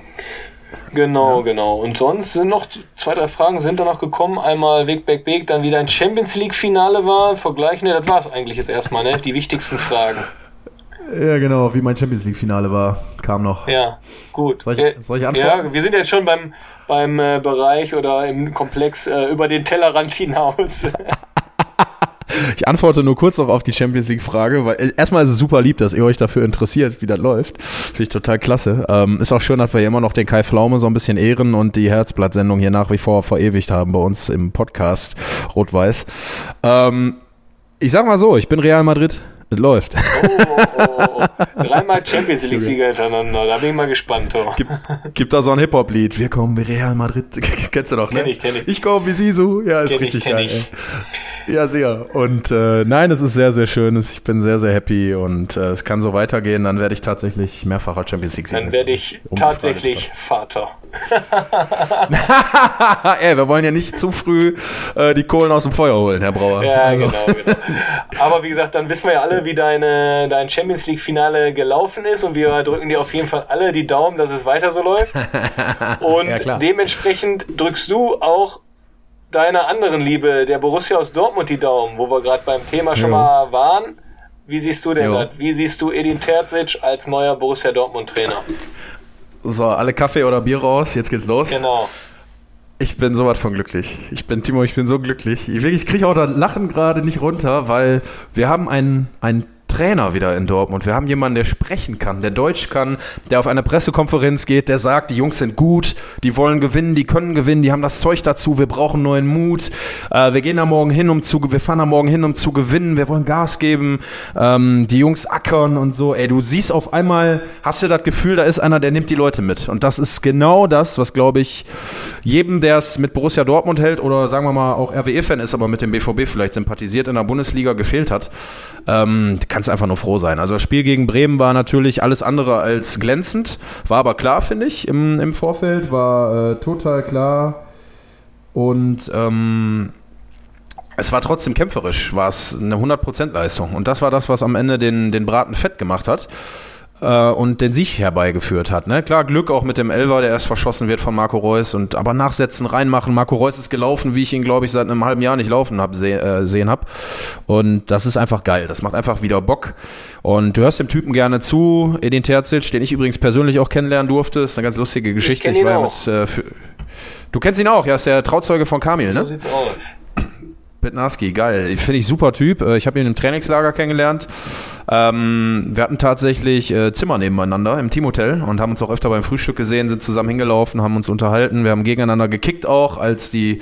Speaker 3: Genau, genau. Und sonst sind noch zwei, drei Fragen sind da noch gekommen. Einmal Weg, Back, Back, dann wieder ein Champions League-Finale war. Vergleichen, ne, das war's eigentlich jetzt erstmal, ne? Die wichtigsten Fragen.
Speaker 2: Ja, genau, wie mein Champions League-Finale war, kam noch.
Speaker 3: Ja, gut.
Speaker 2: Soll ich- soll ich antworten?
Speaker 3: Ja, wir sind jetzt schon beim, beim äh, Bereich oder im Komplex äh, über den Tellerrand hinaus.
Speaker 2: Ich antworte nur kurz noch auf die Champions League-Frage, weil äh, erstmal ist es super lieb, dass ihr euch dafür interessiert, wie das läuft. Finde ich total klasse. Ähm, ist auch schön, dass wir immer noch den Kai Pflaume so ein bisschen ehren und die Herzblatt-Sendung hier nach wie vor verewigt haben bei uns im Podcast Rot-Weiß. Ähm, ich sag mal so, ich bin Real Madrid. Es läuft.
Speaker 3: Oh, oh, oh, oh. Dreimal Champions League-Sieger hintereinander. Da bin ich mal gespannt. Oh.
Speaker 2: Gibt, gibt da so ein Hip-Hop-Lied. Wir kommen wie Real Madrid. Kennst du doch, ne?
Speaker 3: Kenn ich, kenn ich.
Speaker 2: Ich komme wie Sisu. Ja, ist
Speaker 3: Kenn ich,
Speaker 2: richtig
Speaker 3: kenn
Speaker 2: geil.
Speaker 3: ich.
Speaker 2: Ja, sehr. Und äh, nein, es ist sehr, sehr schön. Ich bin sehr, sehr happy und äh, es kann so weitergehen. Dann werde ich tatsächlich mehrfacher Champions League-Sieger.
Speaker 3: Dann werde ich tatsächlich Vater.
Speaker 2: Ey, wir wollen ja nicht zu früh äh, die Kohlen aus dem Feuer holen, Herr Brauer.
Speaker 3: Ja, genau, genau. Aber wie gesagt, dann wissen wir ja alle, wie deine, dein Champions League-Finale gelaufen ist und wir drücken dir auf jeden Fall alle die Daumen, dass es weiter so läuft. Und
Speaker 2: Ja,
Speaker 3: dementsprechend drückst du auch deiner anderen Liebe, der Borussia aus Dortmund, die Daumen, wo wir gerade beim Thema schon
Speaker 2: Jo.
Speaker 3: mal waren. Wie siehst du denn das? Wie siehst du Edin Terzic als neuer Borussia Dortmund-Trainer?
Speaker 2: So, alle Kaffee oder Bier raus. Jetzt geht's los.
Speaker 3: Genau.
Speaker 2: Ich bin sowas von glücklich. Ich bin, Timo, ich bin so glücklich. Ich, ich kriege auch das Lachen gerade nicht runter, weil wir haben einen, einen Trainer wieder in Dortmund. Wir haben jemanden, der sprechen kann, der Deutsch kann, der auf eine Pressekonferenz geht, der sagt, die Jungs sind gut, die wollen gewinnen, die können gewinnen, die haben das Zeug dazu, wir brauchen neuen Mut. Äh, wir gehen da morgen hin, um zu, wir fahren da morgen hin, um zu gewinnen, wir wollen Gas geben, ähm, die Jungs ackern und so. Ey, du siehst auf einmal, hast du das Gefühl, da ist einer, der nimmt die Leute mit. Und das ist genau das, was, glaube ich, jedem, der es mit Borussia Dortmund hält oder sagen wir mal auch RWE-Fan ist, aber mit dem BVB vielleicht sympathisiert in der Bundesliga gefehlt hat, ähm, kannst einfach nur froh sein. Also das Spiel gegen Bremen war natürlich alles andere als glänzend, war aber klar, finde ich, im, im Vorfeld, war äh, total klar. Und ähm, es war trotzdem kämpferisch, war es eine 100% Leistung. Und das war das, was am Ende den, den Braten fett gemacht hat äh, und den Sieg herbeigeführt hat. Ne? Klar, Glück auch mit dem Elver, der erst verschossen wird von Marco Reus und aber nachsetzen, reinmachen. Marco Reus ist gelaufen, wie ich ihn, glaube ich, seit einem halben Jahr nicht laufen hab, seh, äh, sehen habe. Und das ist einfach geil. Das macht einfach wieder Bock. Und du hörst dem Typen gerne zu, Edin Terzic, den ich übrigens persönlich auch kennenlernen durfte. Das ist eine ganz lustige Geschichte.
Speaker 3: Ich, ich war
Speaker 2: mit, äh, für, Du kennst ihn auch, ja, ist der Trauzeuge von Kamil, ne?
Speaker 3: So sieht's aus.
Speaker 2: Bednarski, geil. Finde ich super Typ. Äh, ich habe ihn im Trainingslager kennengelernt. Ähm, wir hatten tatsächlich äh, Zimmer nebeneinander im Teamhotel und haben uns auch öfter beim Frühstück gesehen, sind zusammen hingelaufen, haben uns unterhalten. Wir haben gegeneinander gekickt auch, als die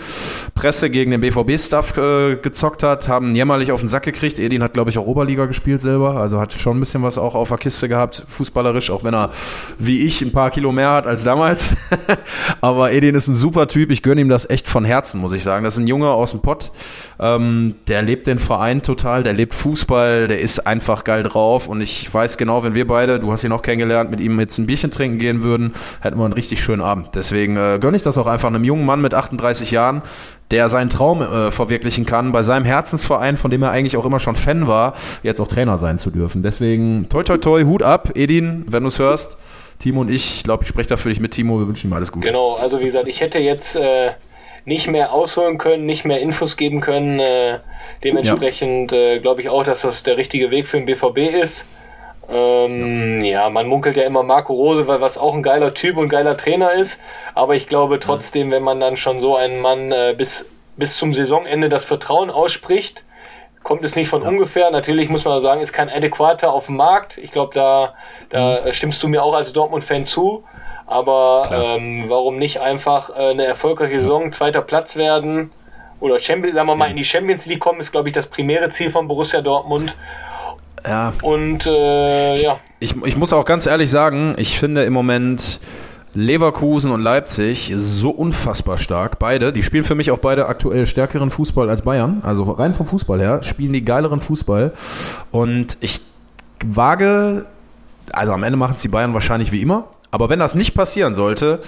Speaker 2: Presse gegen den BVB-Stuff äh, gezockt hat, haben jämmerlich auf den Sack gekriegt. Edin hat, glaube ich, auch Oberliga gespielt selber, also hat schon ein bisschen was auch auf der Kiste gehabt, fußballerisch, auch wenn er, wie ich, ein paar Kilo mehr hat als damals. Aber Edin ist ein super Typ. Ich gönne ihm das echt von Herzen, muss ich sagen. Das ist ein Junge aus dem Pott. Ähm, der lebt den Verein total, der lebt Fußball, der ist einfach geil drauf und ich weiß genau, wenn wir beide, du hast ihn auch kennengelernt, mit ihm jetzt ein Bierchen trinken gehen würden, hätten wir einen richtig schönen Abend. Deswegen äh, gönne ich das auch einfach einem jungen Mann mit 38 Jahren, der seinen Traum äh, verwirklichen kann, bei seinem Herzensverein, von dem er eigentlich auch immer schon Fan war, jetzt auch Trainer sein zu dürfen. Deswegen toi toi toi, Hut ab, Edin, wenn du es hörst. Timo und ich, ich glaube, ich spreche da für dich mit Timo, wir wünschen ihm alles Gute.
Speaker 3: Genau, also wie gesagt, ich hätte jetzt äh, nicht mehr ausholen können, nicht mehr Infos geben können. Äh, dementsprechend ja. äh, glaube ich auch, dass das der richtige Weg für den BVB ist. Ähm, ja. ja. man munkelt ja immer Marco Rose, weil was auch ein geiler Typ und geiler Trainer ist. Aber ich glaube trotzdem, wenn man dann schon so einen Mann äh, bis, bis zum Saisonende das Vertrauen ausspricht, kommt es nicht von ja. ungefähr. Natürlich muss man sagen, ist kein adäquater auf dem Markt. Ich glaube, da, da mhm. stimmst du mir auch als Dortmund-Fan zu. Aber ähm, warum nicht einfach äh, eine erfolgreiche Saison, zweiter Platz werden oder Champions, sagen wir mal, in die Champions League kommen, ist, glaube ich, das primäre Ziel von Borussia Dortmund.
Speaker 2: Ja.
Speaker 3: Und äh, ja.
Speaker 2: Ich, ich muss auch ganz ehrlich sagen, ich finde im Moment Leverkusen und Leipzig so unfassbar stark. Beide, die spielen für mich auch beide aktuell stärkeren Fußball als Bayern. Also rein vom Fußball her spielen die geileren Fußball. Und ich wage, also am Ende machen es die Bayern wahrscheinlich wie immer. Aber wenn das nicht passieren sollte,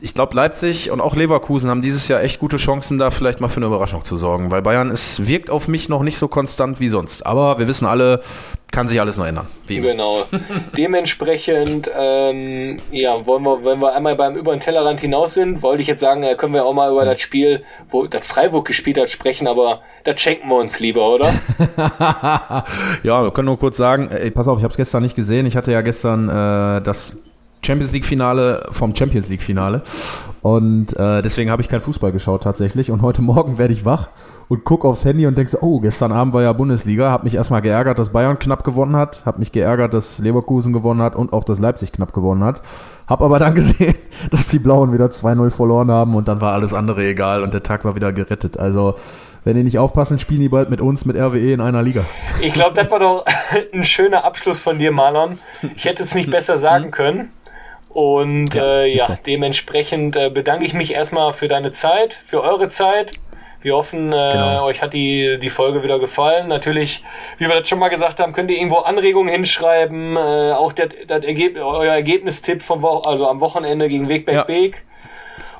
Speaker 2: ich glaube, Leipzig und auch Leverkusen haben dieses Jahr echt gute Chancen, da vielleicht mal für eine Überraschung zu sorgen, weil Bayern es wirkt auf mich noch nicht so konstant wie sonst. Aber wir wissen alle, kann sich alles noch ändern.
Speaker 3: Genau. Dementsprechend, ähm, ja, wollen wir, wenn wir einmal beim über den Tellerrand hinaus sind, wollte ich jetzt sagen, können wir auch mal über das Spiel, wo das Freiburg gespielt hat, sprechen, aber das schenken wir uns lieber, oder?
Speaker 2: ja, wir können nur kurz sagen, ey, pass auf, ich habe es gestern nicht gesehen. Ich hatte ja gestern äh, das Champions League Finale vom Champions League Finale. Und äh, deswegen habe ich kein Fußball geschaut tatsächlich. Und heute Morgen werde ich wach und gucke aufs Handy und denke so, oh, gestern Abend war ja Bundesliga. Habe mich erstmal geärgert, dass Bayern knapp gewonnen hat. Habe mich geärgert, dass Leverkusen gewonnen hat und auch, dass Leipzig knapp gewonnen hat. Habe aber dann gesehen, dass die Blauen wieder 2-0 verloren haben und dann war alles andere egal und der Tag war wieder gerettet. Also wenn die nicht aufpassen, spielen die bald mit uns, mit RWE in einer Liga.
Speaker 3: Ich glaube, das war doch ein schöner Abschluss von dir, Marlon. Ich hätte es nicht besser sagen können. Und ja, äh, ja dementsprechend äh, bedanke ich mich erstmal für deine Zeit, für eure Zeit. Wir hoffen, äh, genau. euch hat die, die Folge wieder gefallen. Natürlich, wie wir das schon mal gesagt haben, könnt ihr irgendwo Anregungen hinschreiben. Äh, auch das, das Ergebnis, euer Ergebnistipp vom Wo also am Wochenende gegen Wegberg ja. Beek.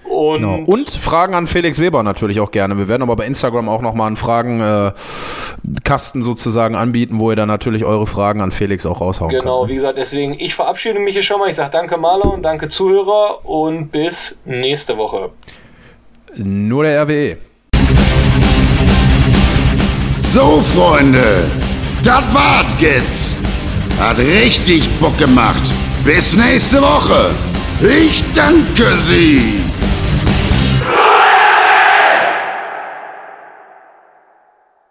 Speaker 2: Und, genau. und Fragen an Felix Weber natürlich auch gerne. Wir werden aber bei Instagram auch nochmal einen Fragenkasten äh, sozusagen anbieten, wo ihr dann natürlich eure Fragen an Felix auch raushauen
Speaker 3: genau, könnt. Genau, wie gesagt, deswegen, ich verabschiede mich hier schon mal. Ich sage danke Marlon, danke Zuhörer und bis nächste Woche.
Speaker 2: Nur der RWE.
Speaker 1: So, Freunde, das war's jetzt. Hat richtig Bock gemacht. Bis nächste Woche. Ich danke Sie.